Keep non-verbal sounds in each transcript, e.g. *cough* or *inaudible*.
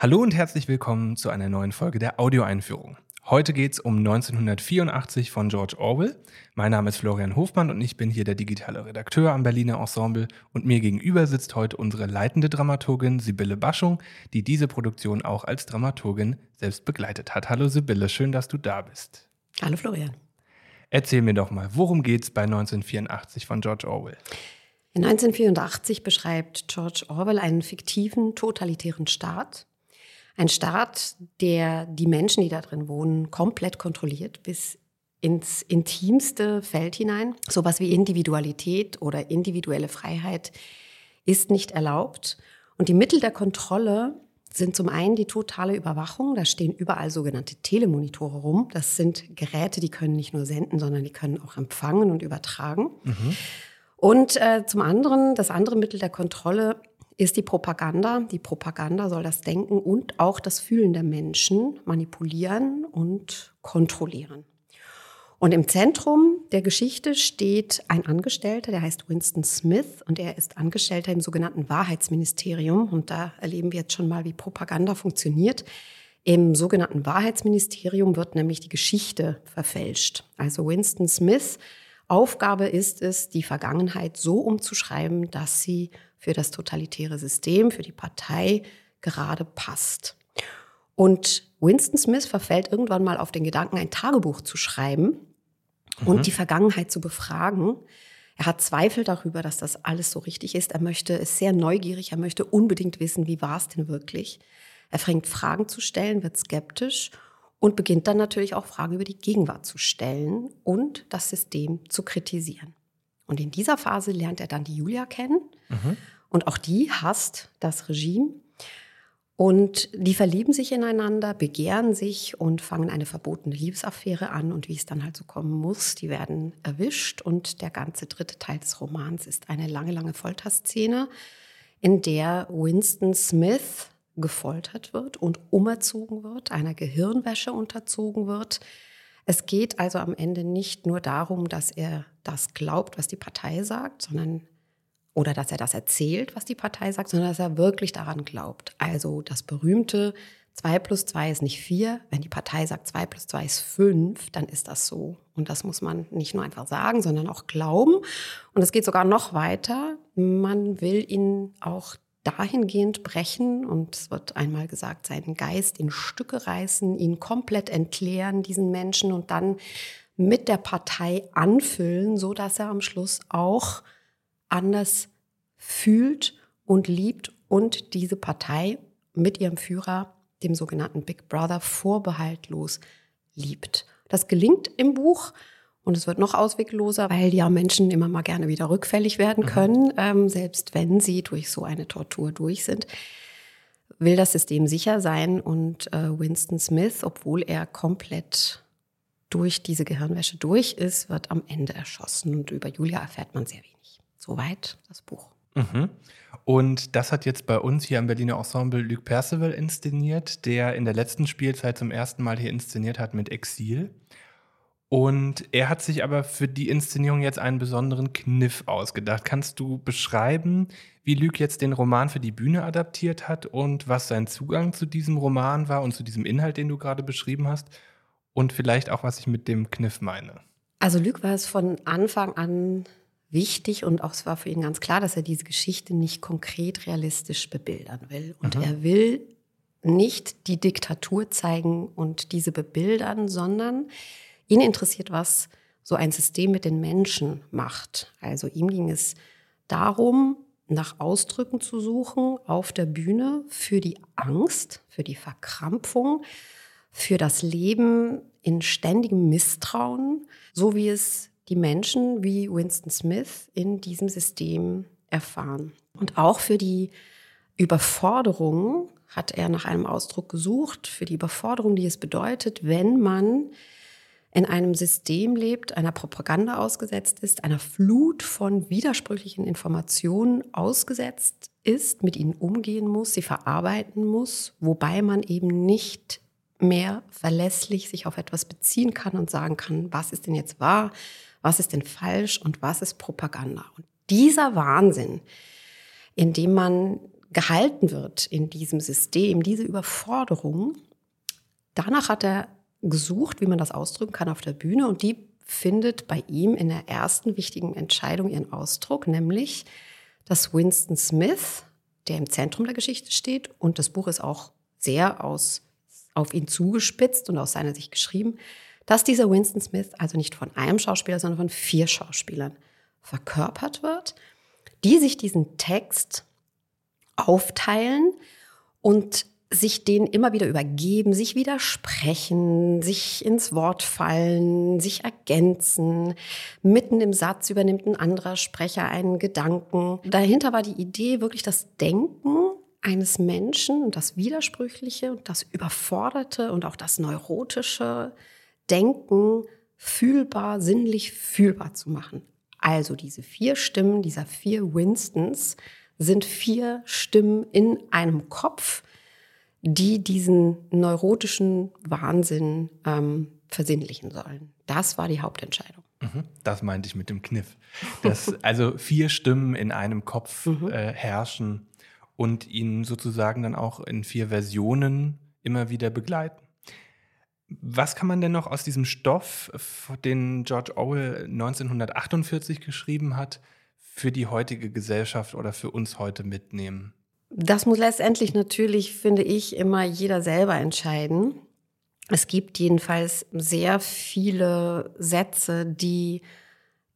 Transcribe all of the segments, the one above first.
Hallo und herzlich willkommen zu einer neuen Folge der Audioeinführung. Heute geht es um 1984 von George Orwell. Mein Name ist Florian Hofmann und ich bin hier der digitale Redakteur am Berliner Ensemble. Und mir gegenüber sitzt heute unsere leitende Dramaturgin Sibylle Baschung, die diese Produktion auch als Dramaturgin selbst begleitet hat. Hallo Sibylle, schön, dass du da bist. Hallo Florian. Erzähl mir doch mal, worum geht es bei 1984 von George Orwell? In 1984 beschreibt George Orwell einen fiktiven, totalitären Staat ein Staat, der die Menschen, die da drin wohnen, komplett kontrolliert bis ins intimste Feld hinein. Sowas wie Individualität oder individuelle Freiheit ist nicht erlaubt. Und die Mittel der Kontrolle sind zum einen die totale Überwachung. Da stehen überall sogenannte Telemonitore rum. Das sind Geräte, die können nicht nur senden, sondern die können auch empfangen und übertragen. Mhm. Und äh, zum anderen, das andere Mittel der Kontrolle ist die Propaganda. Die Propaganda soll das Denken und auch das Fühlen der Menschen manipulieren und kontrollieren. Und im Zentrum der Geschichte steht ein Angestellter, der heißt Winston Smith und er ist Angestellter im sogenannten Wahrheitsministerium. Und da erleben wir jetzt schon mal, wie Propaganda funktioniert. Im sogenannten Wahrheitsministerium wird nämlich die Geschichte verfälscht. Also Winston Smith Aufgabe ist es, die Vergangenheit so umzuschreiben, dass sie für das totalitäre System, für die Partei gerade passt. Und Winston Smith verfällt irgendwann mal auf den Gedanken, ein Tagebuch zu schreiben mhm. und die Vergangenheit zu befragen. Er hat Zweifel darüber, dass das alles so richtig ist. Er möchte, ist sehr neugierig, er möchte unbedingt wissen, wie war es denn wirklich. Er fängt Fragen zu stellen, wird skeptisch und beginnt dann natürlich auch Fragen über die Gegenwart zu stellen und das System zu kritisieren. Und in dieser Phase lernt er dann die Julia kennen mhm. und auch die hasst das Regime. Und die verlieben sich ineinander, begehren sich und fangen eine verbotene Liebesaffäre an. Und wie es dann halt so kommen muss, die werden erwischt. Und der ganze dritte Teil des Romans ist eine lange, lange Folterszene, in der Winston Smith gefoltert wird und umerzogen wird, einer Gehirnwäsche unterzogen wird. Es geht also am Ende nicht nur darum, dass er das glaubt, was die Partei sagt, sondern oder dass er das erzählt, was die Partei sagt, sondern dass er wirklich daran glaubt. Also das berühmte 2 plus 2 ist nicht 4. Wenn die Partei sagt 2 plus 2 ist 5, dann ist das so. Und das muss man nicht nur einfach sagen, sondern auch glauben. Und es geht sogar noch weiter. Man will ihn auch dahingehend brechen und es wird einmal gesagt, seinen Geist in Stücke reißen, ihn komplett entleeren, diesen Menschen und dann mit der Partei anfüllen, so dass er am Schluss auch anders fühlt und liebt und diese Partei mit ihrem Führer, dem sogenannten Big Brother, vorbehaltlos liebt. Das gelingt im Buch und es wird noch auswegloser, weil ja Menschen immer mal gerne wieder rückfällig werden mhm. können, mhm. ähm, selbst wenn sie durch so eine Tortur durch sind. Will das System sicher sein und äh, Winston Smith, obwohl er komplett durch diese Gehirnwäsche durch ist, wird am Ende erschossen. Und über Julia erfährt man sehr wenig. Soweit das Buch. Mhm. Und das hat jetzt bei uns hier am Berliner Ensemble Luc Percival inszeniert, der in der letzten Spielzeit zum ersten Mal hier inszeniert hat mit Exil. Und er hat sich aber für die Inszenierung jetzt einen besonderen Kniff ausgedacht. Kannst du beschreiben, wie Lüg jetzt den Roman für die Bühne adaptiert hat und was sein Zugang zu diesem Roman war und zu diesem Inhalt, den du gerade beschrieben hast? Und vielleicht auch, was ich mit dem Kniff meine. Also Lüg war es von Anfang an wichtig und auch es war für ihn ganz klar, dass er diese Geschichte nicht konkret realistisch bebildern will. Und mhm. er will nicht die Diktatur zeigen und diese bebildern, sondern Ihn interessiert, was so ein System mit den Menschen macht. Also ihm ging es darum, nach Ausdrücken zu suchen auf der Bühne für die Angst, für die Verkrampfung, für das Leben in ständigem Misstrauen, so wie es die Menschen wie Winston Smith in diesem System erfahren. Und auch für die Überforderung hat er nach einem Ausdruck gesucht, für die Überforderung, die es bedeutet, wenn man in einem System lebt, einer Propaganda ausgesetzt ist, einer Flut von widersprüchlichen Informationen ausgesetzt ist, mit ihnen umgehen muss, sie verarbeiten muss, wobei man eben nicht mehr verlässlich sich auf etwas beziehen kann und sagen kann, was ist denn jetzt wahr, was ist denn falsch und was ist Propaganda. Und dieser Wahnsinn, in dem man gehalten wird in diesem System, diese Überforderung, danach hat er gesucht, wie man das ausdrücken kann auf der Bühne. Und die findet bei ihm in der ersten wichtigen Entscheidung ihren Ausdruck, nämlich dass Winston Smith, der im Zentrum der Geschichte steht, und das Buch ist auch sehr aus, auf ihn zugespitzt und aus seiner Sicht geschrieben, dass dieser Winston Smith also nicht von einem Schauspieler, sondern von vier Schauspielern verkörpert wird, die sich diesen Text aufteilen und sich denen immer wieder übergeben, sich widersprechen, sich ins Wort fallen, sich ergänzen. Mitten im Satz übernimmt ein anderer Sprecher einen Gedanken. Dahinter war die Idee, wirklich das Denken eines Menschen und das Widersprüchliche und das Überforderte und auch das Neurotische Denken fühlbar, sinnlich fühlbar zu machen. Also diese vier Stimmen dieser vier Winstons sind vier Stimmen in einem Kopf, die diesen neurotischen Wahnsinn ähm, versinnlichen sollen. Das war die Hauptentscheidung. Mhm, das meinte ich mit dem Kniff. Dass *laughs* also vier Stimmen in einem Kopf mhm. äh, herrschen und ihn sozusagen dann auch in vier Versionen immer wieder begleiten. Was kann man denn noch aus diesem Stoff, den George Orwell 1948 geschrieben hat, für die heutige Gesellschaft oder für uns heute mitnehmen? Das muss letztendlich natürlich, finde ich, immer jeder selber entscheiden. Es gibt jedenfalls sehr viele Sätze, die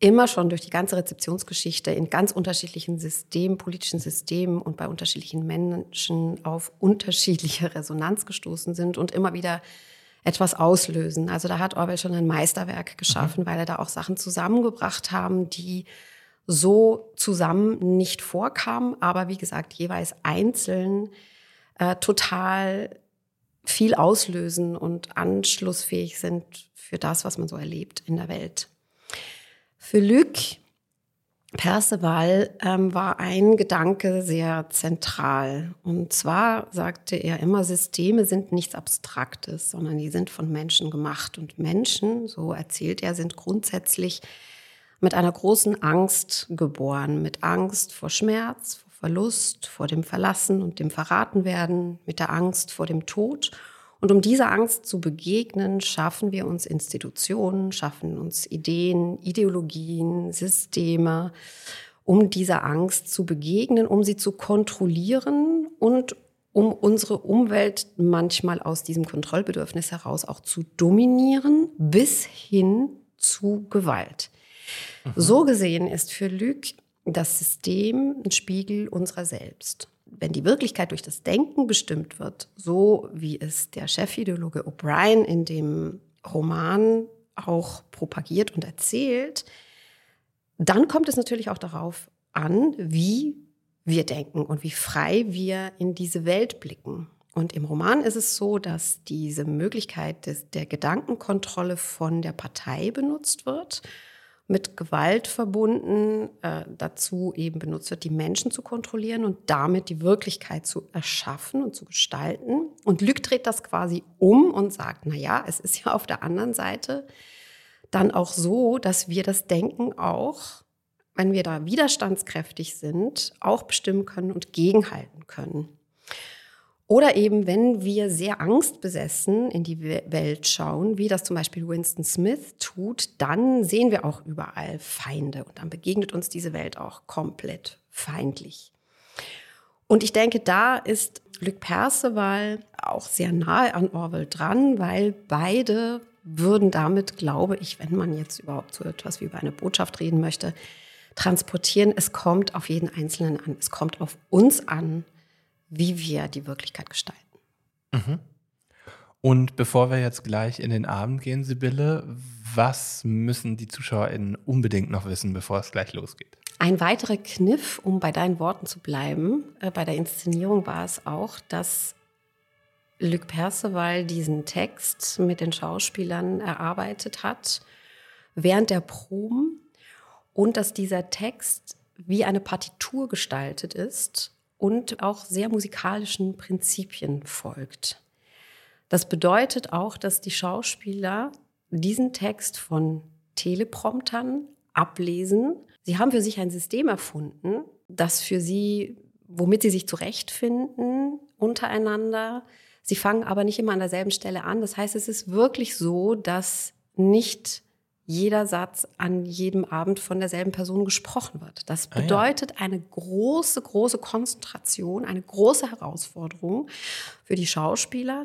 immer schon durch die ganze Rezeptionsgeschichte in ganz unterschiedlichen Systemen, politischen Systemen und bei unterschiedlichen Menschen auf unterschiedliche *laughs* Resonanz gestoßen sind und immer wieder etwas auslösen. Also da hat Orwell schon ein Meisterwerk geschaffen, mhm. weil er da auch Sachen zusammengebracht haben, die so zusammen nicht vorkam, aber wie gesagt, jeweils einzeln äh, total viel auslösen und anschlussfähig sind für das, was man so erlebt in der Welt. Für Luc Perceval ähm, war ein Gedanke sehr zentral. Und zwar sagte er immer, Systeme sind nichts Abstraktes, sondern die sind von Menschen gemacht. Und Menschen, so erzählt er, sind grundsätzlich mit einer großen Angst geboren, mit Angst vor Schmerz, vor Verlust, vor dem Verlassen und dem Verratenwerden, mit der Angst vor dem Tod. Und um dieser Angst zu begegnen, schaffen wir uns Institutionen, schaffen uns Ideen, Ideologien, Systeme, um dieser Angst zu begegnen, um sie zu kontrollieren und um unsere Umwelt manchmal aus diesem Kontrollbedürfnis heraus auch zu dominieren, bis hin zu Gewalt. Mhm. So gesehen ist für Luc das System ein Spiegel unserer selbst. Wenn die Wirklichkeit durch das Denken bestimmt wird, so wie es der Chefideologe O'Brien in dem Roman auch propagiert und erzählt, dann kommt es natürlich auch darauf an, wie wir denken und wie frei wir in diese Welt blicken. Und im Roman ist es so, dass diese Möglichkeit des, der Gedankenkontrolle von der Partei benutzt wird mit Gewalt verbunden, äh, dazu eben benutzt wird, die Menschen zu kontrollieren und damit die Wirklichkeit zu erschaffen und zu gestalten. Und Lück dreht das quasi um und sagt, na ja, es ist ja auf der anderen Seite dann auch so, dass wir das Denken auch, wenn wir da widerstandskräftig sind, auch bestimmen können und gegenhalten können. Oder eben, wenn wir sehr angstbesessen in die Welt schauen, wie das zum Beispiel Winston Smith tut, dann sehen wir auch überall Feinde. Und dann begegnet uns diese Welt auch komplett feindlich. Und ich denke, da ist Luc Perceval auch sehr nahe an Orwell dran, weil beide würden damit, glaube ich, wenn man jetzt überhaupt so etwas wie über eine Botschaft reden möchte, transportieren, es kommt auf jeden Einzelnen an, es kommt auf uns an, wie wir die Wirklichkeit gestalten. Mhm. Und bevor wir jetzt gleich in den Abend gehen, Sibylle, was müssen die ZuschauerInnen unbedingt noch wissen, bevor es gleich losgeht? Ein weiterer Kniff, um bei deinen Worten zu bleiben, äh, bei der Inszenierung war es auch, dass Luc Perceval diesen Text mit den Schauspielern erarbeitet hat während der Proben und dass dieser Text wie eine Partitur gestaltet ist und auch sehr musikalischen Prinzipien folgt. Das bedeutet auch, dass die Schauspieler diesen Text von Telepromptern ablesen. Sie haben für sich ein System erfunden, das für sie womit sie sich zurechtfinden untereinander. Sie fangen aber nicht immer an derselben Stelle an. Das heißt, es ist wirklich so, dass nicht jeder Satz an jedem Abend von derselben Person gesprochen wird. Das bedeutet ah, ja. eine große, große Konzentration, eine große Herausforderung für die Schauspieler,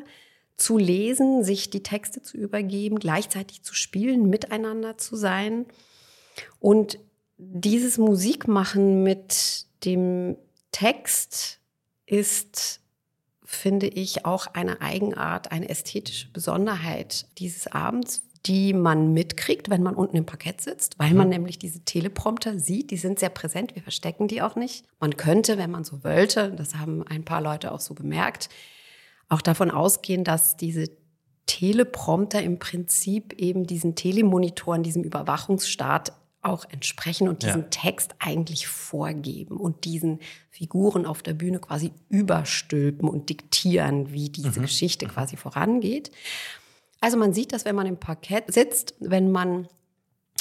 zu lesen, sich die Texte zu übergeben, gleichzeitig zu spielen, miteinander zu sein. Und dieses Musikmachen mit dem Text ist, finde ich, auch eine Eigenart, eine ästhetische Besonderheit dieses Abends, die man mitkriegt, wenn man unten im Parkett sitzt, weil man mhm. nämlich diese Teleprompter sieht. Die sind sehr präsent, wir verstecken die auch nicht. Man könnte, wenn man so wollte, das haben ein paar Leute auch so bemerkt, auch davon ausgehen, dass diese Teleprompter im Prinzip eben diesen Telemonitoren, diesem Überwachungsstaat auch entsprechen und diesen ja. Text eigentlich vorgeben und diesen Figuren auf der Bühne quasi überstülpen und diktieren, wie diese mhm. Geschichte quasi vorangeht. Also man sieht das, wenn man im Parkett sitzt, wenn man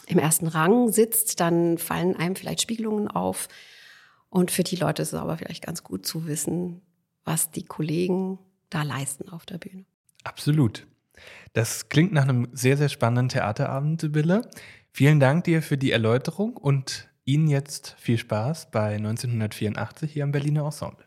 im ersten Rang sitzt, dann fallen einem vielleicht Spiegelungen auf. Und für die Leute ist es aber vielleicht ganz gut zu wissen, was die Kollegen da leisten auf der Bühne. Absolut. Das klingt nach einem sehr, sehr spannenden Theaterabend, Sibylle. Vielen Dank dir für die Erläuterung und Ihnen jetzt viel Spaß bei 1984 hier am Berliner Ensemble.